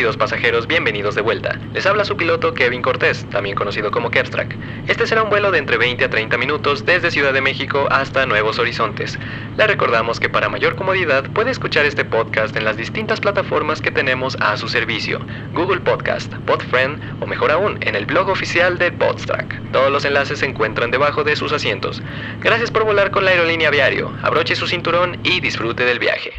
Pasajeros, bienvenidos de vuelta. Les habla su piloto Kevin Cortés, también conocido como Kevstrack. Este será un vuelo de entre 20 a 30 minutos desde Ciudad de México hasta Nuevos Horizontes. Le recordamos que para mayor comodidad puede escuchar este podcast en las distintas plataformas que tenemos a su servicio. Google Podcast, Podfriend o mejor aún, en el blog oficial de Podstrack. Todos los enlaces se encuentran debajo de sus asientos. Gracias por volar con la aerolínea Aviario. Abroche su cinturón y disfrute del viaje.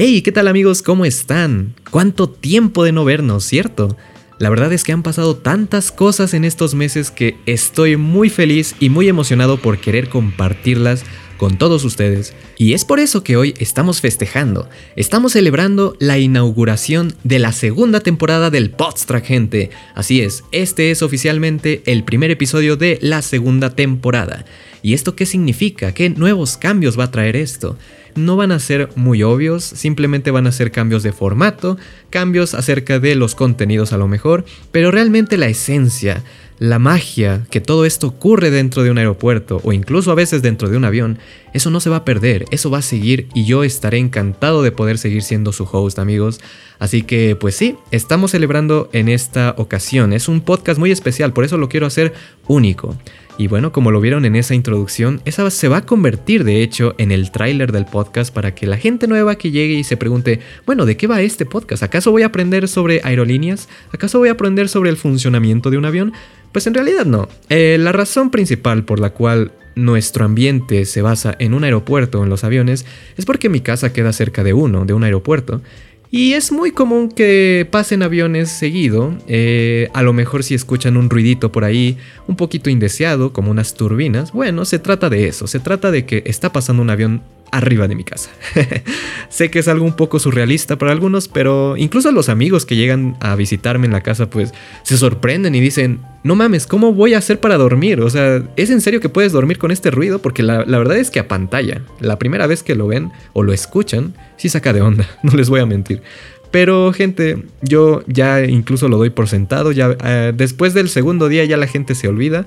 Hey, ¿qué tal amigos? ¿Cómo están? ¿Cuánto tiempo de no vernos, cierto? La verdad es que han pasado tantas cosas en estos meses que estoy muy feliz y muy emocionado por querer compartirlas con todos ustedes. Y es por eso que hoy estamos festejando, estamos celebrando la inauguración de la segunda temporada del Podstrack, gente. Así es, este es oficialmente el primer episodio de la segunda temporada. ¿Y esto qué significa? ¿Qué nuevos cambios va a traer esto? No van a ser muy obvios, simplemente van a ser cambios de formato, cambios acerca de los contenidos a lo mejor, pero realmente la esencia, la magia, que todo esto ocurre dentro de un aeropuerto o incluso a veces dentro de un avión, eso no se va a perder, eso va a seguir y yo estaré encantado de poder seguir siendo su host amigos. Así que pues sí, estamos celebrando en esta ocasión, es un podcast muy especial, por eso lo quiero hacer único. Y bueno, como lo vieron en esa introducción, esa se va a convertir de hecho en el tráiler del podcast para que la gente nueva que llegue y se pregunte, bueno, ¿de qué va este podcast? ¿Acaso voy a aprender sobre aerolíneas? ¿Acaso voy a aprender sobre el funcionamiento de un avión? Pues en realidad no. Eh, la razón principal por la cual nuestro ambiente se basa en un aeropuerto o en los aviones es porque mi casa queda cerca de uno, de un aeropuerto. Y es muy común que pasen aviones seguido, eh, a lo mejor si escuchan un ruidito por ahí, un poquito indeseado, como unas turbinas, bueno, se trata de eso, se trata de que está pasando un avión arriba de mi casa. sé que es algo un poco surrealista para algunos, pero incluso los amigos que llegan a visitarme en la casa pues se sorprenden y dicen, no mames, ¿cómo voy a hacer para dormir? O sea, ¿es en serio que puedes dormir con este ruido? Porque la, verdad es que a pantalla, la primera vez que lo ven o lo escuchan, sí saca de onda, no les voy a mentir. Pero gente, yo ya incluso lo doy por sentado, ya eh, después del segundo día ya la gente se olvida.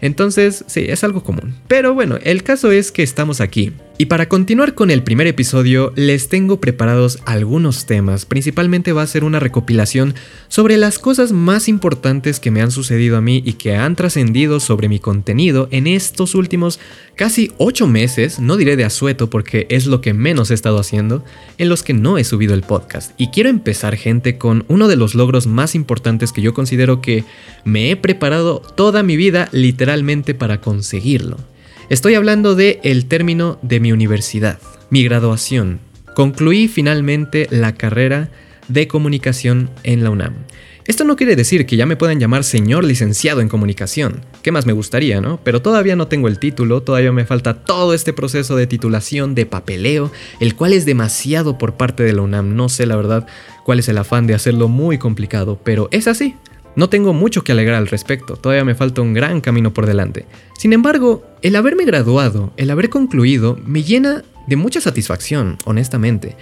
Entonces, sí, es algo común. Pero bueno, el caso es que estamos aquí. Y para continuar con el primer episodio, les tengo preparados algunos temas. Principalmente va a ser una recopilación sobre las cosas más importantes que me han sucedido a mí y que han trascendido sobre mi contenido en estos últimos casi 8 meses, no diré de asueto porque es lo que menos he estado haciendo, en los que no he subido el podcast. Y quiero empezar, gente, con uno de los logros más importantes que yo considero que me he preparado toda mi vida literalmente para conseguirlo. Estoy hablando de el término de mi universidad, mi graduación. Concluí finalmente la carrera de comunicación en la UNAM. Esto no quiere decir que ya me puedan llamar señor licenciado en comunicación. ¿Qué más me gustaría, no? Pero todavía no tengo el título, todavía me falta todo este proceso de titulación, de papeleo, el cual es demasiado por parte de la UNAM. No sé la verdad cuál es el afán de hacerlo muy complicado, pero es así. No tengo mucho que alegrar al respecto, todavía me falta un gran camino por delante. Sin embargo, el haberme graduado, el haber concluido, me llena de mucha satisfacción, honestamente.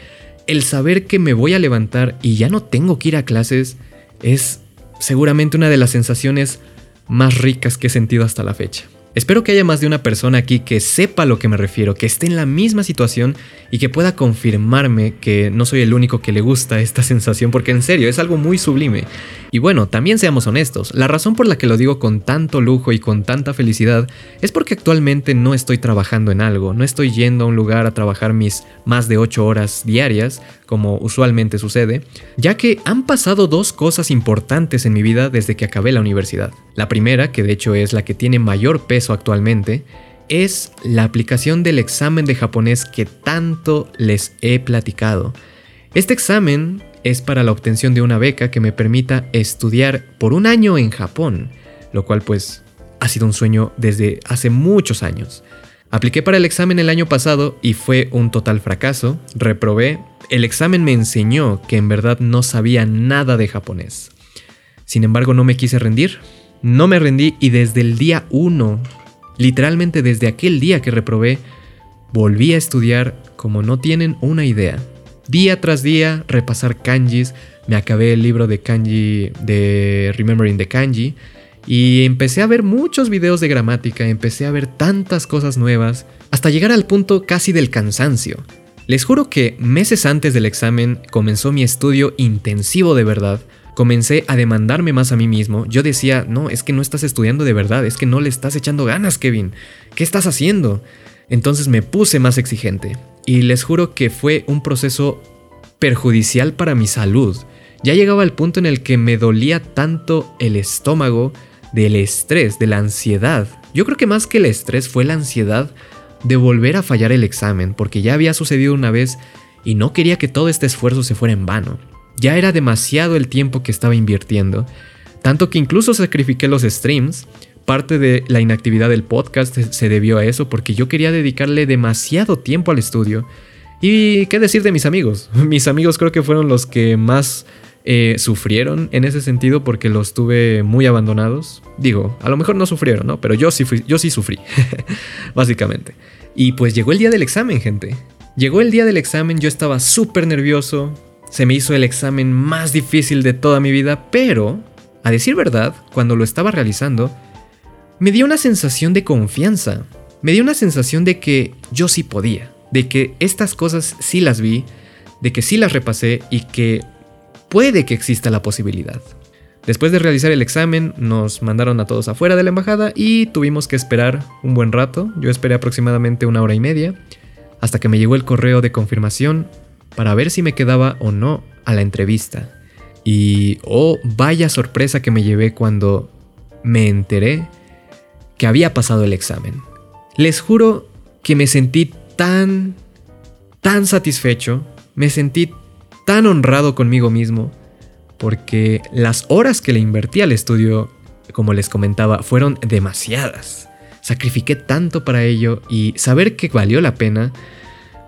El saber que me voy a levantar y ya no tengo que ir a clases es seguramente una de las sensaciones más ricas que he sentido hasta la fecha. Espero que haya más de una persona aquí que sepa a lo que me refiero, que esté en la misma situación y que pueda confirmarme que no soy el único que le gusta esta sensación, porque en serio es algo muy sublime. Y bueno, también seamos honestos, la razón por la que lo digo con tanto lujo y con tanta felicidad es porque actualmente no estoy trabajando en algo, no estoy yendo a un lugar a trabajar mis más de 8 horas diarias, como usualmente sucede, ya que han pasado dos cosas importantes en mi vida desde que acabé la universidad. La primera, que de hecho es la que tiene mayor peso actualmente, es la aplicación del examen de japonés que tanto les he platicado. Este examen es para la obtención de una beca que me permita estudiar por un año en Japón, lo cual pues ha sido un sueño desde hace muchos años. Apliqué para el examen el año pasado y fue un total fracaso, reprobé, el examen me enseñó que en verdad no sabía nada de japonés. Sin embargo no me quise rendir, no me rendí y desde el día 1, literalmente desde aquel día que reprobé, volví a estudiar como no tienen una idea. Día tras día repasar kanjis, me acabé el libro de kanji de Remembering the Kanji y empecé a ver muchos videos de gramática, empecé a ver tantas cosas nuevas, hasta llegar al punto casi del cansancio. Les juro que meses antes del examen comenzó mi estudio intensivo de verdad. Comencé a demandarme más a mí mismo. Yo decía, no, es que no estás estudiando de verdad, es que no le estás echando ganas, Kevin. ¿Qué estás haciendo? Entonces me puse más exigente. Y les juro que fue un proceso perjudicial para mi salud. Ya llegaba al punto en el que me dolía tanto el estómago del estrés, de la ansiedad. Yo creo que más que el estrés fue la ansiedad de volver a fallar el examen, porque ya había sucedido una vez y no quería que todo este esfuerzo se fuera en vano. Ya era demasiado el tiempo que estaba invirtiendo, tanto que incluso sacrifiqué los streams. Parte de la inactividad del podcast se debió a eso porque yo quería dedicarle demasiado tiempo al estudio. Y qué decir de mis amigos. Mis amigos creo que fueron los que más eh, sufrieron en ese sentido porque los tuve muy abandonados. Digo, a lo mejor no sufrieron, ¿no? Pero yo sí, fui, yo sí sufrí, básicamente. Y pues llegó el día del examen, gente. Llegó el día del examen, yo estaba súper nervioso. Se me hizo el examen más difícil de toda mi vida, pero, a decir verdad, cuando lo estaba realizando, me dio una sensación de confianza. Me dio una sensación de que yo sí podía, de que estas cosas sí las vi, de que sí las repasé y que puede que exista la posibilidad. Después de realizar el examen, nos mandaron a todos afuera de la embajada y tuvimos que esperar un buen rato. Yo esperé aproximadamente una hora y media hasta que me llegó el correo de confirmación para ver si me quedaba o no a la entrevista. Y oh, vaya sorpresa que me llevé cuando me enteré que había pasado el examen. Les juro que me sentí tan, tan satisfecho, me sentí tan honrado conmigo mismo porque las horas que le invertí al estudio, como les comentaba, fueron demasiadas. Sacrifiqué tanto para ello y saber que valió la pena,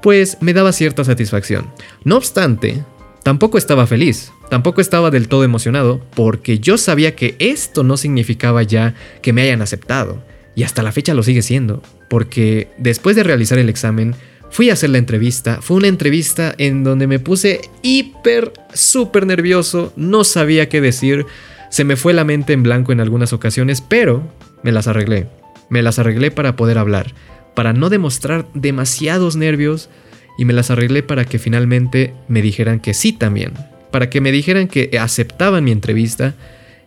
pues me daba cierta satisfacción. No obstante, tampoco estaba feliz, tampoco estaba del todo emocionado, porque yo sabía que esto no significaba ya que me hayan aceptado, y hasta la fecha lo sigue siendo, porque después de realizar el examen, Fui a hacer la entrevista. Fue una entrevista en donde me puse hiper, súper nervioso. No sabía qué decir. Se me fue la mente en blanco en algunas ocasiones, pero me las arreglé. Me las arreglé para poder hablar, para no demostrar demasiados nervios y me las arreglé para que finalmente me dijeran que sí también. Para que me dijeran que aceptaban mi entrevista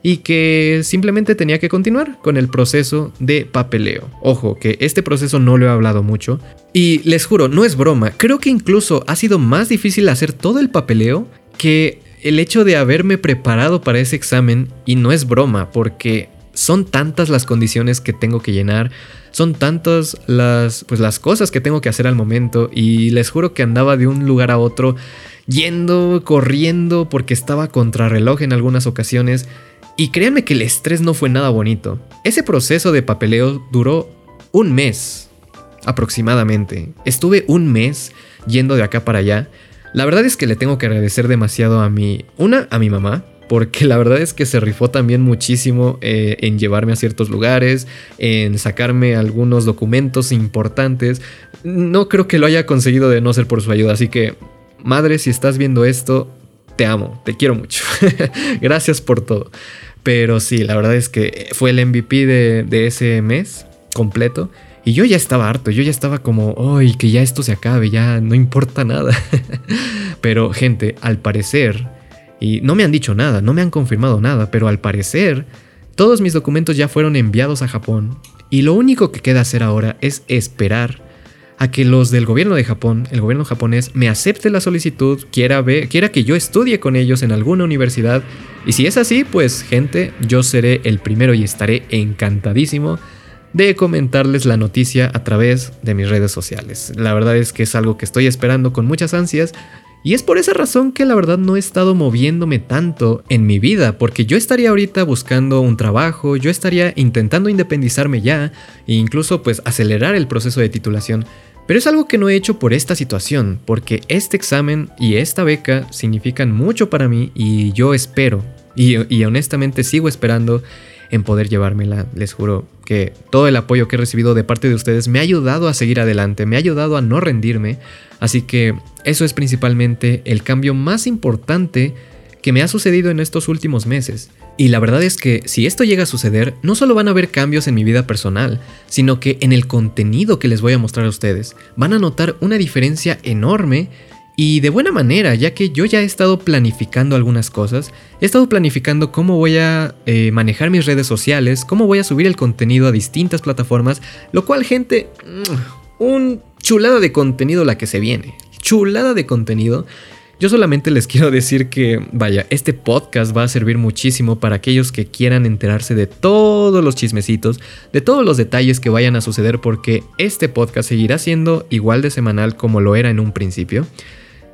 y que simplemente tenía que continuar con el proceso de papeleo. Ojo, que este proceso no lo he hablado mucho. Y les juro, no es broma, creo que incluso ha sido más difícil hacer todo el papeleo que el hecho de haberme preparado para ese examen y no es broma, porque son tantas las condiciones que tengo que llenar, son tantas las, pues, las cosas que tengo que hacer al momento y les juro que andaba de un lugar a otro yendo, corriendo, porque estaba contrarreloj en algunas ocasiones y créanme que el estrés no fue nada bonito. Ese proceso de papeleo duró un mes aproximadamente. Estuve un mes yendo de acá para allá. La verdad es que le tengo que agradecer demasiado a mi... Una, a mi mamá, porque la verdad es que se rifó también muchísimo eh, en llevarme a ciertos lugares, en sacarme algunos documentos importantes. No creo que lo haya conseguido de no ser por su ayuda, así que, madre, si estás viendo esto, te amo, te quiero mucho. Gracias por todo. Pero sí, la verdad es que fue el MVP de, ese mes completo. Y yo ya estaba harto, yo ya estaba como, ¡ay, que ya esto se acabe! Ya no importa nada. pero gente, al parecer, y no me han dicho nada, no me han confirmado nada, pero al parecer, todos mis documentos ya fueron enviados a Japón. Y lo único que queda hacer ahora es esperar a que los del gobierno de Japón, el gobierno japonés, me acepte la solicitud, quiera, ver, que yo estudie con ellos en alguna universidad. Y si es así, pues gente, yo seré el primero y estaré encantadísimo de comentarles la noticia a través de mis redes sociales. La verdad es que es algo que estoy esperando con muchas ansias. Y es por esa razón que la verdad no he estado moviéndome tanto en mi vida, porque yo estaría ahorita buscando un trabajo, yo estaría intentando independizarme ya, e incluso pues acelerar el proceso de titulación. Pero es algo que no he hecho por esta situación, porque este examen y esta beca significan mucho para mí y yo espero, y, honestamente sigo esperando en poder llevármela. Les juro que todo el apoyo que he recibido de parte de ustedes me ha ayudado a seguir adelante, me ha ayudado a no rendirme. Así que eso es principalmente el cambio más importante que me ha sucedido en estos últimos meses. Y la verdad es que si esto llega a suceder, no solo van a haber cambios en mi vida personal, sino que en el contenido que les voy a mostrar a ustedes, van a notar una diferencia enorme y de buena manera, ya que yo ya he estado planificando algunas cosas, he estado planificando cómo voy a eh, manejar mis redes sociales, cómo voy a subir el contenido a distintas plataformas, lo cual gente, mm, un chulada de contenido la que se viene, chulada de contenido. Yo solamente les quiero decir que, vaya, este podcast va a servir muchísimo para aquellos que quieran enterarse de todos los chismecitos, de todos los detalles que vayan a suceder, porque este podcast seguirá siendo igual de semanal como lo era en un principio.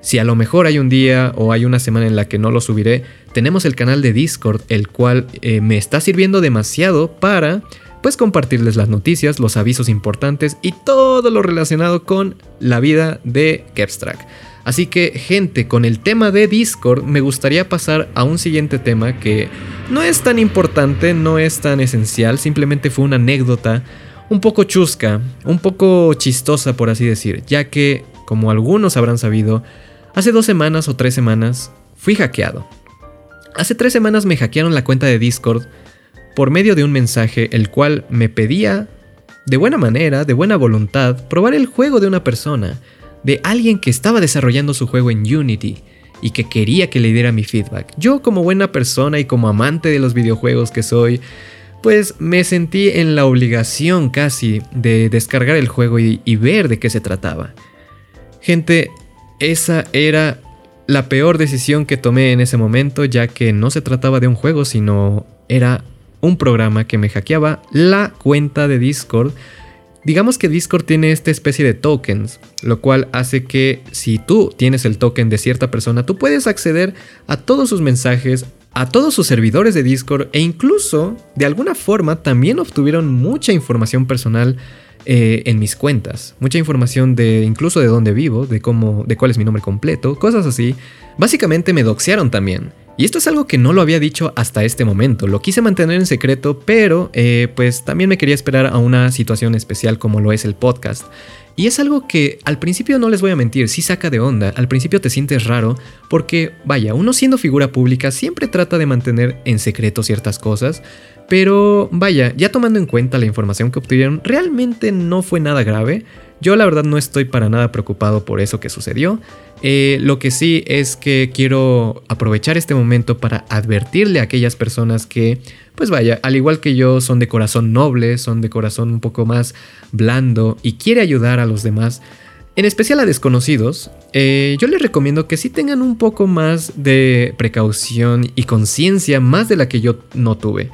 Si a lo mejor hay un día o hay una semana en la que no lo subiré, tenemos el canal de Discord, el cual eh, me está sirviendo demasiado para pues compartirles las noticias, los avisos importantes y todo lo relacionado con la vida de Kepstrack. Así que gente, con el tema de Discord me gustaría pasar a un siguiente tema que no es tan importante, no es tan esencial, simplemente fue una anécdota un poco chusca, un poco chistosa por así decir, ya que, como algunos habrán sabido, Hace dos semanas o tres semanas fui hackeado. Hace tres semanas me hackearon la cuenta de Discord por medio de un mensaje el cual me pedía, de buena manera, de buena voluntad, probar el juego de una persona, de alguien que estaba desarrollando su juego en Unity y que quería que le diera mi feedback. Yo como buena persona y como amante de los videojuegos que soy, pues me sentí en la obligación casi de descargar el juego y, ver de qué se trataba. Gente, esa era la peor decisión que tomé en ese momento, ya que no se trataba de un juego, sino era un programa que me hackeaba la cuenta de Discord. Digamos que Discord tiene esta especie de tokens, lo cual hace que si tú tienes el token de cierta persona, tú puedes acceder a todos sus mensajes, a todos sus servidores de Discord e incluso, de alguna forma, también obtuvieron mucha información personal eh, en mis cuentas. Mucha información de incluso de dónde vivo, de cómo, de cuál es mi nombre completo, cosas así. Básicamente me doxearon también. Y esto es algo que no lo había dicho hasta este momento. Lo quise mantener en secreto, pero eh, pues también me quería esperar a una situación especial como lo es el podcast. Y es algo que al principio no les voy a mentir, sí saca de onda, al principio te sientes raro, porque vaya, uno siendo figura pública siempre trata de mantener en secreto ciertas cosas, pero vaya, ya tomando en cuenta la información que obtuvieron, realmente no fue nada grave. Yo la verdad no estoy para nada preocupado por eso que sucedió. Eh, lo que sí es que quiero aprovechar este momento para advertirle a aquellas personas que, pues vaya, al igual que yo, son de corazón noble, son de corazón un poco más blando y quiere ayudar a los demás. En especial a desconocidos, eh, yo les recomiendo que sí tengan un poco más de precaución y conciencia más de la que yo no tuve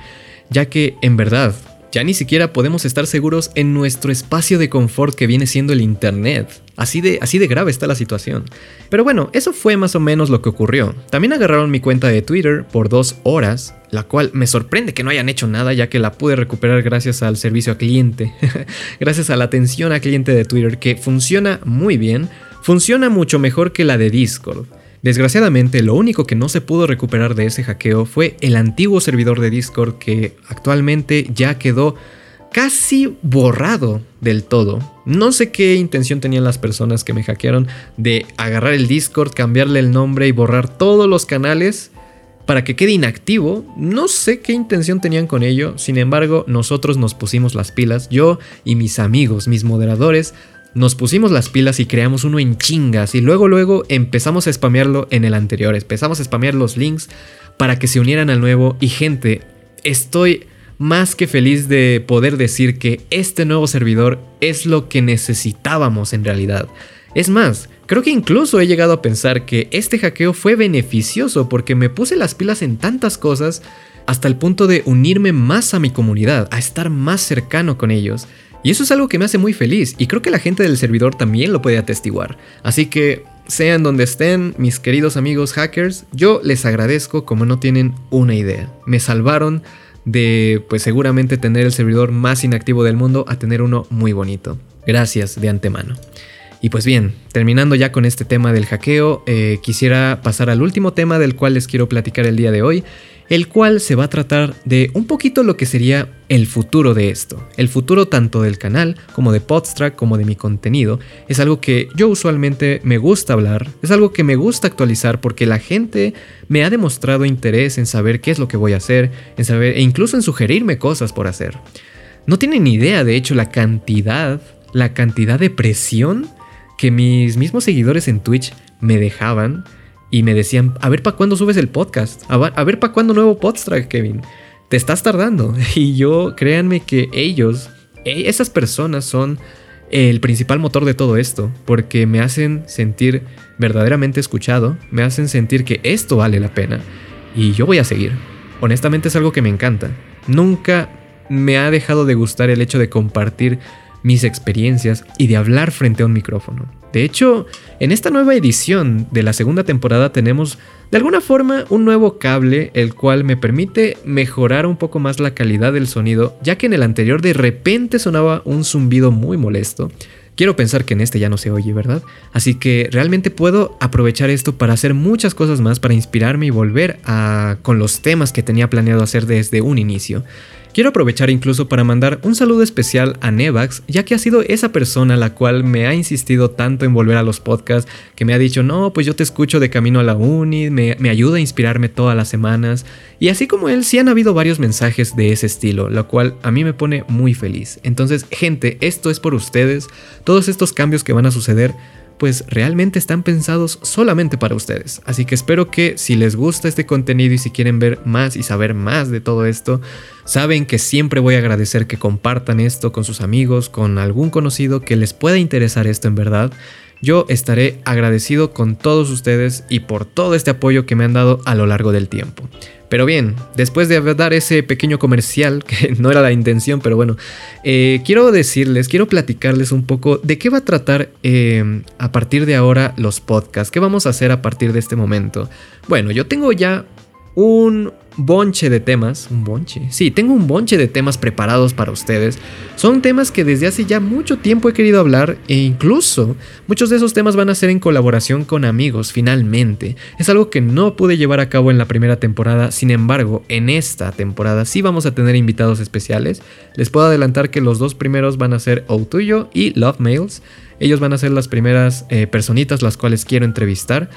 ya que en verdad ya ni siquiera podemos estar seguros en nuestro espacio de confort que viene siendo el Internet. Así de, así de grave está la situación. Pero bueno, eso fue más o menos lo que ocurrió. También agarraron mi cuenta de Twitter por dos horas, la cual me sorprende que no hayan hecho nada ya que la pude recuperar gracias al servicio a cliente, gracias a la atención a cliente de Twitter que funciona muy bien, funciona mucho mejor que la de Discord. Desgraciadamente, lo único que no se pudo recuperar de ese hackeo fue el antiguo servidor de Discord que actualmente ya quedó casi borrado del todo. No sé qué intención tenían las personas que me hackearon de agarrar el Discord, cambiarle el nombre y borrar todos los canales para que quede inactivo. No sé qué intención tenían con ello, sin embargo nosotros nos pusimos las pilas, yo y mis amigos, mis moderadores, nos pusimos las pilas y creamos uno en chingas y luego luego empezamos a spamearlo en el anterior, empezamos a spamear los links para que se unieran al nuevo y gente, estoy más que feliz de poder decir que este nuevo servidor es lo que necesitábamos en realidad. Es más, creo que incluso he llegado a pensar que este hackeo fue beneficioso porque me puse las pilas en tantas cosas hasta el punto de unirme más a mi comunidad, a estar más cercano con ellos. Y eso es algo que me hace muy feliz y creo que la gente del servidor también lo puede atestiguar. Así que, sean donde estén, mis queridos amigos hackers, yo les agradezco como no tienen una idea. Me salvaron de, pues seguramente tener el servidor más inactivo del mundo a tener uno muy bonito. Gracias de antemano. Y pues bien, terminando ya con este tema del hackeo, eh, quisiera pasar al último tema del cual les quiero platicar el día de hoy. El cual se va a tratar de un poquito lo que sería el futuro de esto. El futuro tanto del canal como de Podstrack como de mi contenido. Es algo que yo usualmente me gusta hablar, es algo que me gusta actualizar porque la gente me ha demostrado interés en saber qué es lo que voy a hacer, en saber e incluso en sugerirme cosas por hacer. No tienen idea, de hecho, la cantidad, la cantidad de presión que mis mismos seguidores en Twitch me dejaban y me decían, a ver para cuándo subes el podcast, a, ver para cuándo nuevo Podstrack, Kevin. Te estás tardando. Y yo, créanme que ellos, e, esas personas son el principal motor de todo esto, porque me hacen sentir verdaderamente escuchado, me hacen sentir que esto vale la pena y yo voy a seguir. Honestamente es algo que me encanta. Nunca me ha dejado de gustar el hecho de compartir mis experiencias y de hablar frente a un micrófono. De hecho, en esta nueva edición de la segunda temporada tenemos de alguna forma un nuevo cable el cual me permite mejorar un poco más la calidad del sonido, ya que en el anterior de repente sonaba un zumbido muy molesto. Quiero pensar que en este ya no se oye, ¿verdad? Así que realmente puedo aprovechar esto para hacer muchas cosas más, para inspirarme y volver a con los temas que tenía planeado hacer desde un inicio. Quiero aprovechar incluso para mandar un saludo especial a Nevax, ya que ha sido esa persona la cual me ha insistido tanto en volver a los podcasts, que me ha dicho, no, pues yo te escucho de camino a la uni, me, me ayuda a inspirarme todas las semanas. Y así como él, sí han habido varios mensajes de ese estilo, lo cual a mí me pone muy feliz. Entonces, gente, esto es por ustedes, todos estos cambios que van a suceder pues realmente están pensados solamente para ustedes. Así que espero que si les gusta este contenido y si quieren ver más y saber más de todo esto, saben que siempre voy a agradecer que compartan esto con sus amigos, con algún conocido que les pueda interesar esto en verdad. Yo estaré agradecido con todos ustedes y por todo este apoyo que me han dado a lo largo del tiempo. Pero bien, después de dar ese pequeño comercial, que no era la intención, pero bueno, eh, quiero decirles, quiero platicarles un poco de qué va a tratar eh, a partir de ahora los podcasts, qué vamos a hacer a partir de este momento. Bueno, yo tengo ya un bonche de temas, un bonche, sí, tengo un bonche de temas preparados para ustedes. Son temas que desde hace ya mucho tiempo he querido hablar e incluso muchos de esos temas van a ser en colaboración con amigos, finalmente. Es algo que no pude llevar a cabo en la primera temporada, sin embargo, en esta temporada sí vamos a tener invitados especiales. Les puedo adelantar que los dos primeros van a ser Outuyo y Love Mails. Ellos van a ser las primeras eh, personitas las cuales quiero entrevistar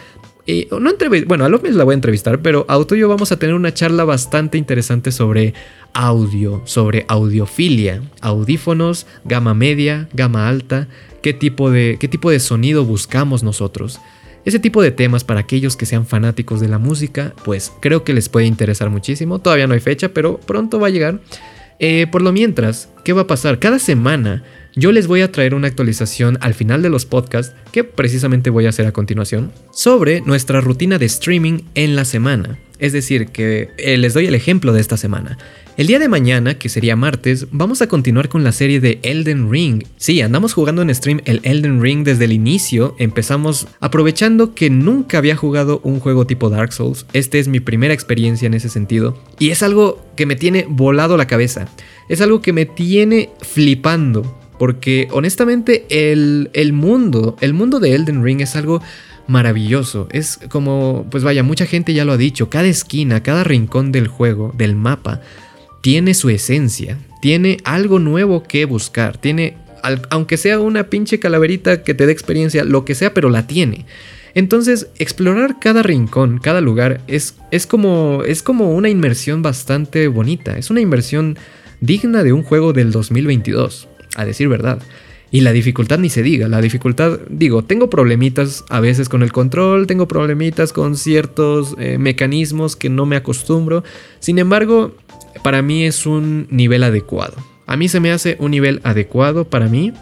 no bueno, a López la voy a entrevistar, pero a Auto yo vamos a tener una charla bastante interesante sobre audio, sobre audiofilia, audífonos, gama media, gama alta, qué tipo de, qué tipo de sonido buscamos nosotros. Ese tipo de temas para aquellos que sean fanáticos de la música, pues creo que les puede interesar muchísimo. Todavía no hay fecha, pero pronto va a llegar. Eh, por lo mientras, ¿qué va a pasar? Cada semana yo les voy a traer una actualización al final de los podcasts, que precisamente voy a hacer a continuación, sobre nuestra rutina de streaming en la semana. Es decir, que eh, les doy el ejemplo de esta semana. El día de mañana, que sería martes, vamos a continuar con la serie de Elden Ring. Sí, andamos jugando en stream el Elden Ring desde el inicio. Empezamos aprovechando que nunca había jugado un juego tipo Dark Souls. Esta es mi primera experiencia en ese sentido. Y es algo que me tiene volado la cabeza. Es algo que me tiene flipando. Porque honestamente el, el mundo, el mundo de Elden Ring es algo maravilloso. Es como, pues vaya, mucha gente ya lo ha dicho, cada esquina, cada rincón del juego, del mapa, tiene su esencia, tiene algo nuevo que buscar, tiene, aunque sea una pinche calaverita que te dé experiencia, lo que sea, pero la tiene. Entonces, explorar cada rincón, cada lugar, es, es, como, es como una inmersión bastante bonita, es una inmersión digna de un juego del 2022, a decir verdad. Y la dificultad ni se diga, la dificultad, digo, tengo problemitas a veces con el control, tengo problemitas con ciertos eh, mecanismos que no me acostumbro, sin embargo, para mí es un nivel adecuado. A mí se me hace un nivel adecuado para mí.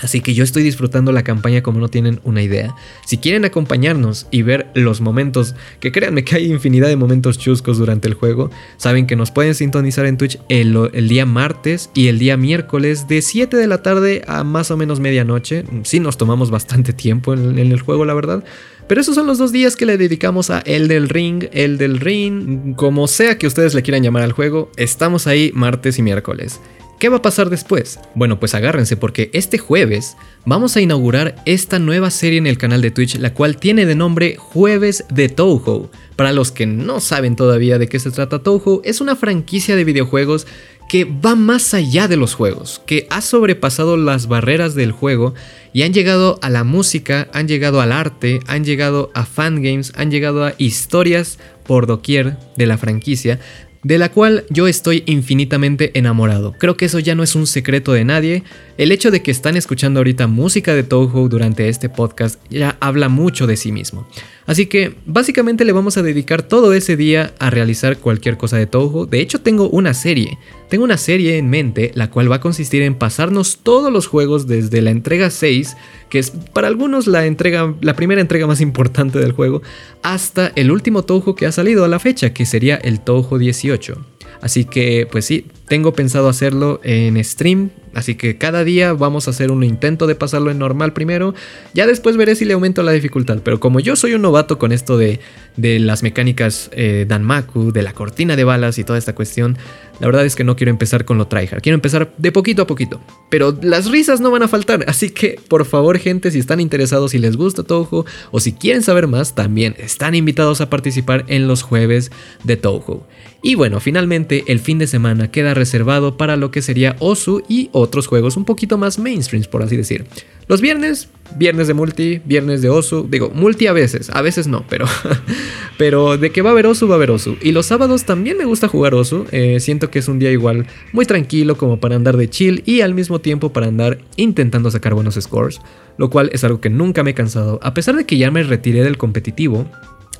Así que yo estoy disfrutando la campaña como no tienen una idea. Si quieren acompañarnos y ver los momentos, que créanme que hay infinidad de momentos chuscos durante el juego, saben que nos pueden sintonizar en Twitch el, día martes y el día miércoles de 7 de la tarde a más o menos medianoche. Sí nos tomamos bastante tiempo en, en el juego, la verdad. Pero esos son los dos días que le dedicamos a El del Ring, El del Ring, como sea que ustedes le quieran llamar al juego, estamos ahí martes y miércoles. ¿Qué va a pasar después? Bueno, pues agárrense porque este jueves vamos a inaugurar esta nueva serie en el canal de Twitch, la cual tiene de nombre Jueves de Touhou. Para los que no saben todavía de qué se trata Touhou, es una franquicia de videojuegos que va más allá de los juegos, que ha sobrepasado las barreras del juego y han llegado a la música, han llegado al arte, han llegado a fangames, han llegado a historias por doquier de la franquicia, de la cual yo estoy infinitamente enamorado. Creo que eso ya no es un secreto de nadie. El hecho de que están escuchando ahorita música de Toho durante este podcast ya habla mucho de sí mismo. Así que básicamente le vamos a dedicar todo ese día a realizar cualquier cosa de Toho. De hecho tengo una serie, tengo una serie en mente la cual va a consistir en pasarnos todos los juegos desde la entrega 6, que es para algunos la entrega la primera entrega más importante del juego, hasta el último Toho que ha salido a la fecha, que sería el Toho 18. Así que pues sí, tengo pensado hacerlo en stream, así que cada día vamos a hacer un intento de pasarlo en normal primero, ya después veré si le aumento la dificultad, pero como yo soy un novato con esto de, de las mecánicas eh, Danmaku, de la cortina de balas y toda esta cuestión, la verdad es que no quiero empezar con lo tryhard, quiero empezar de poquito a poquito, pero las risas no van a faltar, así que por favor gente, si están interesados, si les gusta Touhou o si quieren saber más, también están invitados a participar en los jueves de Touhou. Y bueno, finalmente el fin de semana queda reservado para lo que sería Osu y otros juegos un poquito más mainstreams, por así decir. Los viernes, viernes de multi, viernes de Osu, digo, multi a veces, a veces no, pero, pero de que va a haber Osu, va a haber Osu. Y los sábados también me gusta jugar Osu, eh, siento que es un día igual muy tranquilo como para andar de chill y al mismo tiempo para andar intentando sacar buenos scores, lo cual es algo que nunca me he cansado, a pesar de que ya me retiré del competitivo.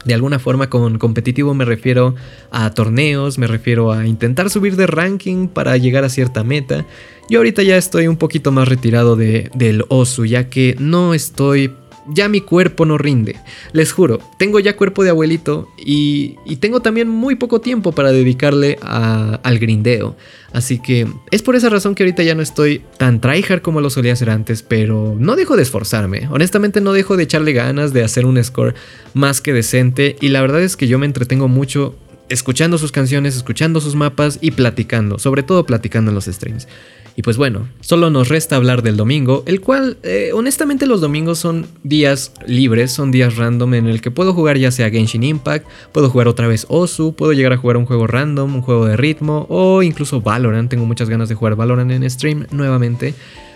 De alguna forma con competitivo me refiero a torneos, me refiero a intentar subir de ranking para llegar a cierta meta. Yo ahorita ya estoy un poquito más retirado de, del Osu, ya que no estoy ya mi cuerpo no rinde. Les juro, tengo ya cuerpo de abuelito y, tengo también muy poco tiempo para dedicarle al grindeo. Así que es por esa razón que ahorita ya no estoy tan tryhard como lo solía hacer antes, pero no dejo de esforzarme. Honestamente no dejo de echarle ganas de hacer un score más que decente y la verdad es que yo me entretengo mucho escuchando sus canciones, escuchando sus mapas y platicando, sobre todo platicando en los streams. Y pues bueno, solo nos resta hablar del domingo, el cual eh, honestamente los domingos son días libres, son días random en el que puedo jugar ya sea Genshin Impact, puedo jugar otra vez Osu, puedo llegar a jugar un juego random, un juego de ritmo o incluso Valorant, tengo muchas ganas de jugar Valorant en stream nuevamente.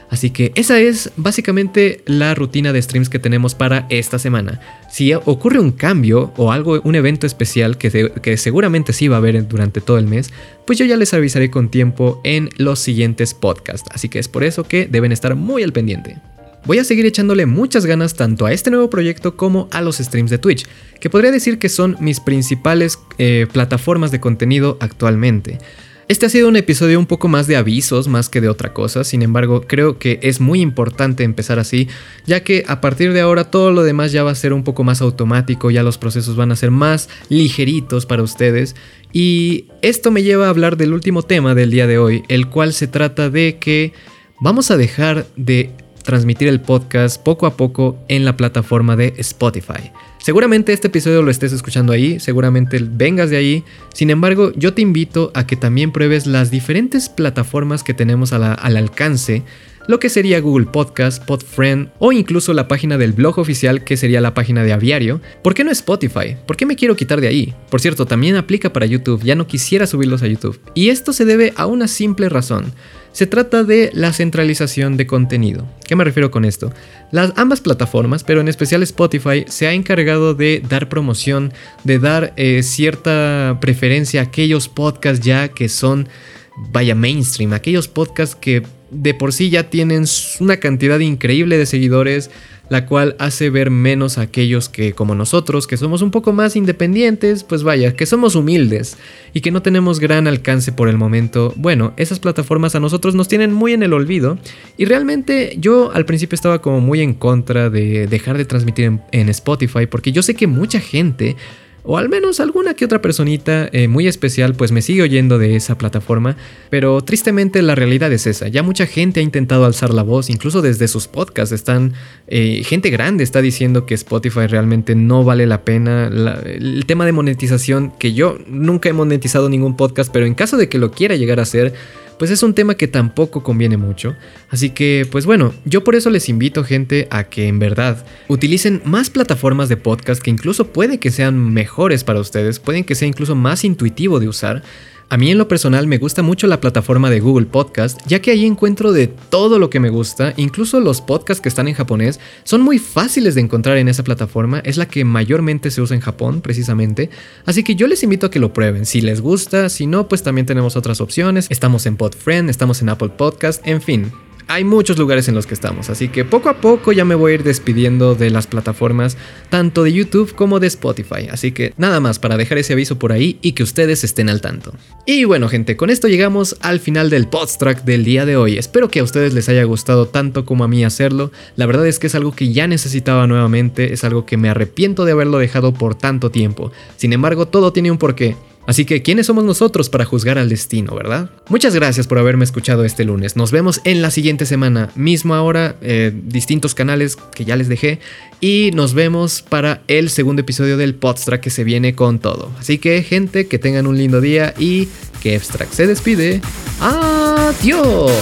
Así que esa es básicamente la rutina de streams que tenemos para esta semana. Si ocurre un cambio o algo, un evento especial que, que, seguramente sí va a haber durante todo el mes, pues yo ya les avisaré con tiempo en los siguientes podcasts. Así que es por eso que deben estar muy al pendiente. Voy a seguir echándole muchas ganas tanto a este nuevo proyecto como a los streams de Twitch, que podría decir que son mis principales eh, plataformas de contenido actualmente. Este ha sido un episodio un poco más de avisos más que de otra cosa, sin embargo creo que es muy importante empezar así, ya que a partir de ahora todo lo demás ya va a ser un poco más automático, ya los procesos van a ser más ligeritos para ustedes y esto me lleva a hablar del último tema del día de hoy, el cual se trata de que vamos a dejar de transmitir el podcast poco a poco en la plataforma de Spotify. Seguramente este episodio lo estés escuchando ahí, seguramente vengas de ahí. Sin embargo, yo te invito a que también pruebes las diferentes plataformas que tenemos al alcance lo que sería Google Podcast, Podfriend o incluso la página del blog oficial que sería la página de Aviario. ¿Por qué no Spotify? ¿Por qué me quiero quitar de ahí? Por cierto, también aplica para YouTube, ya no quisiera subirlos a YouTube. Y esto se debe a una simple razón. Se trata de la centralización de contenido. ¿Qué me refiero con esto? Las ambas plataformas, pero en especial Spotify, se ha encargado de dar promoción, de dar eh, cierta preferencia a aquellos podcasts ya que son, vaya, mainstream, aquellos podcasts que de por sí ya tienen una cantidad increíble de seguidores, la cual hace ver menos a aquellos que como nosotros, que somos un poco más independientes, pues vaya, que somos humildes y que no tenemos gran alcance por el momento. Bueno, esas plataformas a nosotros nos tienen muy en el olvido y realmente yo al principio estaba como muy en contra de dejar de transmitir en, Spotify porque yo sé que mucha gente o al menos alguna que otra personita eh, muy especial pues me sigue oyendo de esa plataforma, pero tristemente la realidad es esa, ya mucha gente ha intentado alzar la voz, incluso desde sus podcasts están, eh, gente grande está diciendo que Spotify realmente no vale la pena, el tema de monetización, que yo nunca he monetizado ningún podcast, pero en caso de que lo quiera llegar a hacer, pues es un tema que tampoco conviene mucho. Así que, pues bueno, yo por eso les invito gente a que en verdad utilicen más plataformas de podcast que incluso puede que sean mejores para ustedes, pueden que sea incluso más intuitivo de usar. A mí en lo personal me gusta mucho la plataforma de Google Podcast, ya que ahí encuentro de todo lo que me gusta, incluso los podcasts que están en japonés son muy fáciles de encontrar en esa plataforma, es la que mayormente se usa en Japón precisamente, así que yo les invito a que lo prueben, si les gusta, si no, pues también tenemos otras opciones, estamos en Podfriend, estamos en Apple Podcast, en fin, hay muchos lugares en los que estamos, así que poco a poco ya me voy a ir despidiendo de las plataformas tanto de YouTube como de Spotify, así que nada más para dejar ese aviso por ahí y que ustedes estén al tanto. Y bueno gente, con esto llegamos al final del podstrack del día de hoy, espero que a ustedes les haya gustado tanto como a mí hacerlo, la verdad es que es algo que ya necesitaba nuevamente, es algo que me arrepiento de haberlo dejado por tanto tiempo, sin embargo todo tiene un porqué. Así que, ¿quiénes somos nosotros para juzgar al destino, verdad? Muchas gracias por haberme escuchado este lunes. Nos vemos en la siguiente semana, mismo ahora, eh, distintos canales que ya les dejé. Y nos vemos para el segundo episodio del Podstrack que se viene con todo. Así que, gente, que tengan un lindo día y que Abstract se despide. ¡Adiós!